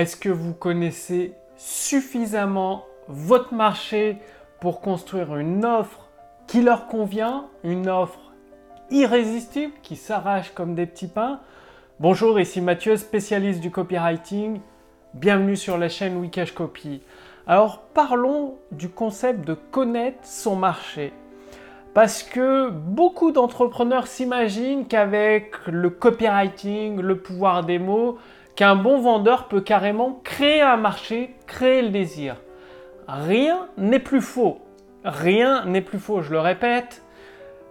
Est-ce que vous connaissez suffisamment votre marché pour construire une offre qui leur convient, une offre irrésistible qui s'arrache comme des petits pains? Bonjour, ici Mathieu, spécialiste du copywriting. Bienvenue sur la chaîne Wikash Copy. Alors parlons du concept de connaître son marché. Parce que beaucoup d'entrepreneurs s'imaginent qu'avec le copywriting, le pouvoir des mots, qu'un bon vendeur peut carrément créer un marché, créer le désir. Rien n'est plus faux. Rien n'est plus faux, je le répète.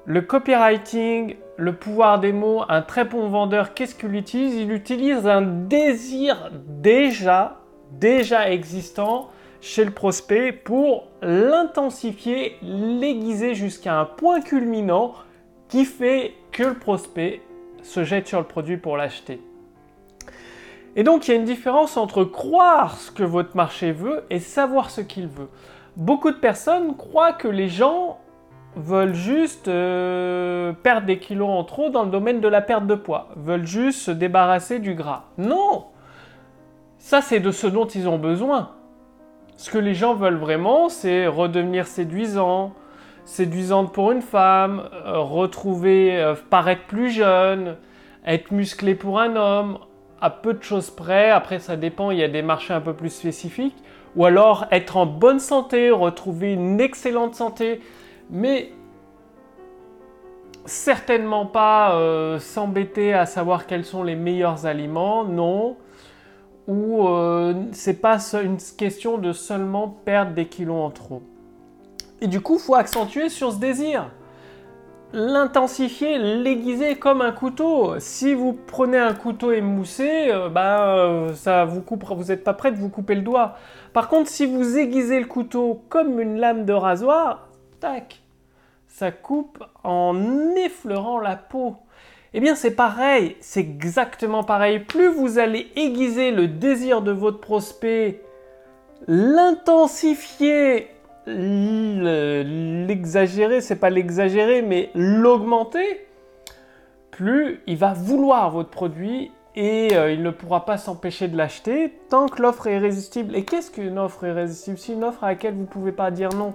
Le copywriting, le pouvoir des mots, un très bon vendeur, qu'est-ce qu'il utilise? Il utilise un désir déjà, déjà existant chez le prospect pour l'intensifier, l'aiguiser jusqu'à un point culminant qui fait que le prospect se jette sur le produit pour l'acheter. Et donc il y a une différence entre croire ce que votre marché veut et savoir ce qu'il veut. Beaucoup de personnes croient que les gens veulent juste euh, perdre des kilos en trop dans le domaine de la perte de poids, veulent juste se débarrasser du gras. Non Ça c'est de ce dont ils ont besoin. Ce que les gens veulent vraiment, c'est redevenir séduisant, séduisante pour une femme, euh, retrouver, euh, paraître plus jeune, être musclé pour un homme, à peu de choses près. Après, ça dépend, il y a des marchés un peu plus spécifiques. Ou alors être en bonne santé, retrouver une excellente santé, mais certainement pas euh, s'embêter à savoir quels sont les meilleurs aliments, non ou euh, c'est pas une question de seulement perdre des kilos en trop. Et du coup, faut accentuer sur ce désir. L'intensifier, l'aiguiser comme un couteau. Si vous prenez un couteau émoussé, euh, ben, ça vous vous n'êtes pas prêt de vous couper le doigt. Par contre, si vous aiguisez le couteau comme une lame de rasoir, tac, ça coupe en effleurant la peau. Eh bien, c'est pareil, c'est exactement pareil. Plus vous allez aiguiser le désir de votre prospect, l'intensifier, l'exagérer, c'est pas l'exagérer, mais l'augmenter, plus il va vouloir votre produit et euh, il ne pourra pas s'empêcher de l'acheter tant que l'offre est irrésistible. Et qu'est-ce qu'une offre irrésistible? C'est une offre à laquelle vous ne pouvez pas dire non.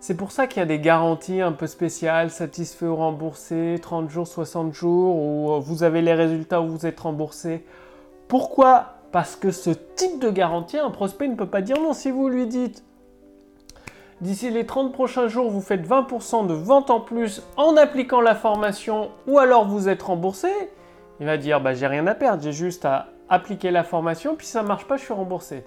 C'est pour ça qu'il y a des garanties un peu spéciales, satisfait ou remboursé, 30 jours, 60 jours, où euh, vous avez les résultats où vous êtes remboursé. Pourquoi? Parce que ce type de garantie, un prospect ne peut pas dire non. Si vous lui dites, d'ici les 30 prochains jours, vous faites 20% de vente en plus en appliquant la formation, ou alors vous êtes remboursé, il va dire, bah, j'ai rien à perdre, j'ai juste à appliquer la formation, puis ça marche pas, je suis remboursé.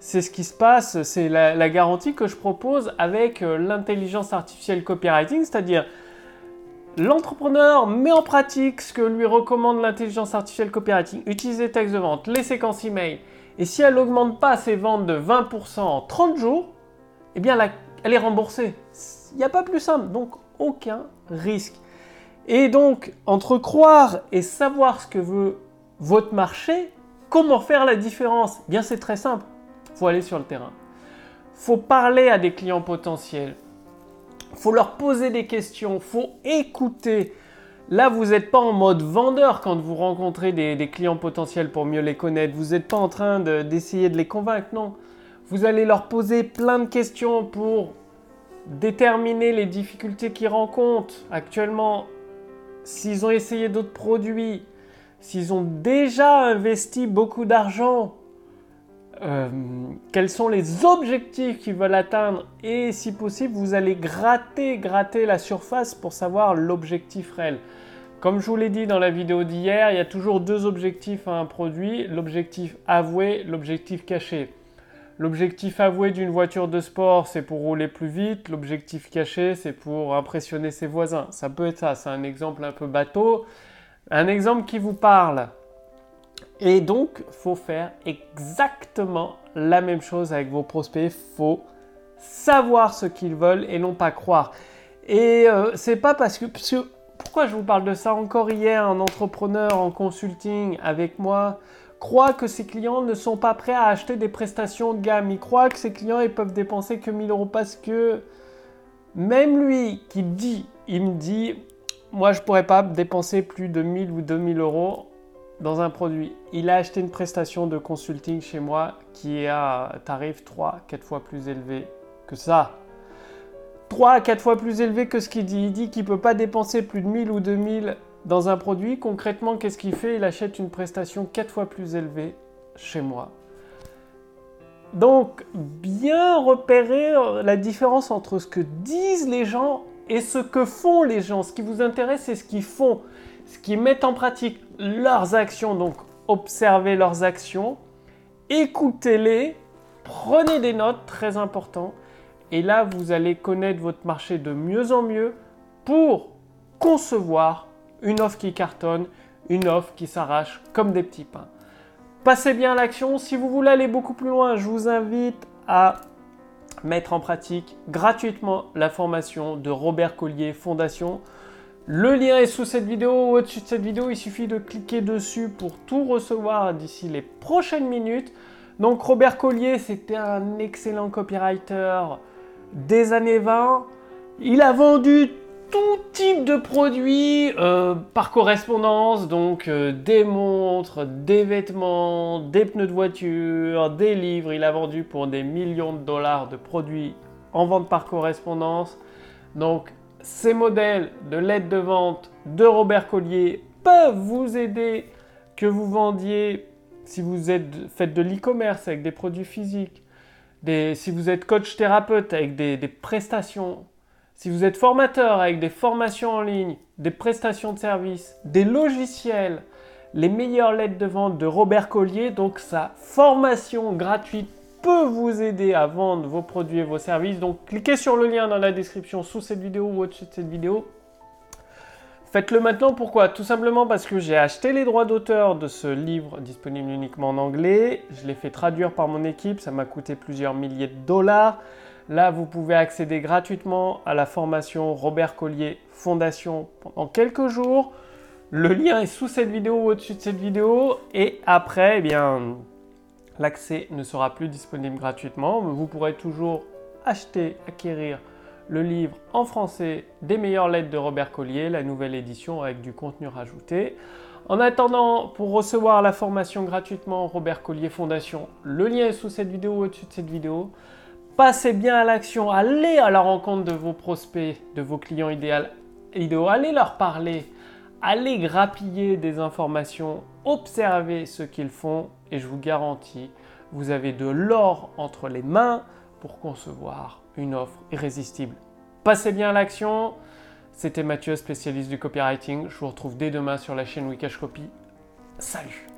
C'est ce qui se passe, c'est la, garantie que je propose avec euh, l'intelligence artificielle copywriting, c'est-à-dire l'entrepreneur met en pratique ce que lui recommande l'intelligence artificielle copywriting, utiliser texte de vente, les séquences email, et si elle n'augmente pas ses ventes de 20% en 30 jours, eh bien elle est remboursée. Il n'y a pas plus simple, donc aucun risque. Et donc, entre croire et savoir ce que veut votre marché, comment faire la différence? Bien, c'est très simple faut aller sur le terrain. faut parler à des clients potentiels. faut leur poser des questions. faut écouter. Là, vous n'êtes pas en mode vendeur quand vous rencontrez des, clients potentiels pour mieux les connaître. Vous n'êtes pas en train d'essayer de, les convaincre, non. Vous allez leur poser plein de questions pour déterminer les difficultés qu'ils rencontrent actuellement, s'ils ont essayé d'autres produits, s'ils ont déjà investi beaucoup d'argent euh, quels sont les objectifs qu'ils veulent atteindre et si possible vous allez gratter, gratter la surface pour savoir l'objectif réel. Comme je vous l'ai dit dans la vidéo d'hier, il y a toujours deux objectifs à un produit, l'objectif avoué, l'objectif caché. L'objectif avoué d'une voiture de sport, c'est pour rouler plus vite. L'objectif caché, c'est pour impressionner ses voisins. Ça peut être ça, c'est un exemple un peu bateau. Un exemple qui vous parle. Et donc, faut faire exactement la même chose avec vos prospects. Faut savoir ce qu'ils veulent et non pas croire. Et euh, c'est pas parce que, pourquoi je vous parle de ça encore hier Un entrepreneur en consulting avec moi? Croit que ses clients ne sont pas prêts à acheter des prestations de gamme. Il croit que ses clients ils peuvent dépenser que 1000 euros parce que même lui qui dit, il me dit, moi je pourrais pas dépenser plus de 1000 ou 2000 euros dans un produit. Il a acheté une prestation de consulting chez moi qui est à tarif 3 4 fois plus élevé que ça. 3 à 4 fois plus élevé que ce qu'il dit. Il dit qu'il ne peut pas dépenser plus de 1000 ou 2000 dans un produit. Concrètement, qu'est-ce qu'il fait? Il achète une prestation 4 fois plus élevée chez moi. Donc, bien repérer la différence entre ce que disent les gens et ce que font les gens. Ce qui vous intéresse, c'est ce qu'ils font, ce qu'ils mettent en pratique, leurs actions. Donc, observez leurs actions, écoutez-les, prenez des notes, très important. Et là, vous allez connaître votre marché de mieux en mieux pour concevoir une offre qui cartonne, une offre qui s'arrache comme des petits pains. Passez bien à l'action. Si vous voulez aller beaucoup plus loin, je vous invite à mettre en pratique gratuitement la formation de Robert Collier Fondation. Le lien est sous cette vidéo ou au-dessus de cette vidéo. Il suffit de cliquer dessus pour tout recevoir d'ici les prochaines minutes. Donc Robert Collier, c'était un excellent copywriter des années 20. Il a vendu type de produits euh, par correspondance, donc euh, des montres, des vêtements, des pneus de voiture, des livres. Il a vendu pour des millions de dollars de produits en vente par correspondance. Donc ces modèles de lettres de vente de Robert Collier peuvent vous aider que vous vendiez si vous êtes, faites de l'e-commerce avec des produits physiques, si vous êtes coach thérapeute avec des prestations si vous êtes formateur avec des formations en ligne, des prestations de services, des logiciels, les meilleures lettres de vente de Robert Collier, donc sa formation gratuite peut vous aider à vendre vos produits et vos services. Donc cliquez sur le lien dans la description sous cette vidéo ou au-dessus de cette vidéo. Faites-le maintenant, pourquoi? Tout simplement parce que j'ai acheté les droits d'auteur de ce livre disponible uniquement en anglais. Je l'ai fait traduire par mon équipe, ça m'a coûté plusieurs milliers de dollars. Là, vous pouvez accéder gratuitement à la formation Robert Collier Fondation pendant quelques jours. Le lien est sous cette vidéo ou au-dessus de cette vidéo. Et après, eh bien, l'accès ne sera plus disponible gratuitement. Vous pourrez toujours acheter, acquérir le livre en français des meilleures lettres de Robert Collier, la nouvelle édition avec du contenu rajouté. En attendant, pour recevoir la formation gratuitement Robert Collier Fondation, le lien est sous cette vidéo ou au-dessus de cette vidéo. Passez bien à l'action, allez à la rencontre de vos prospects, de vos clients idéaux, allez leur parler, allez grappiller des informations, observez ce qu'ils font et je vous garantis, vous avez de l'or entre les mains pour concevoir une offre irrésistible. Passez bien à l'action. C'était Mathieu, spécialiste du copywriting. Je vous retrouve dès demain sur la chaîne Wikash Copy. Salut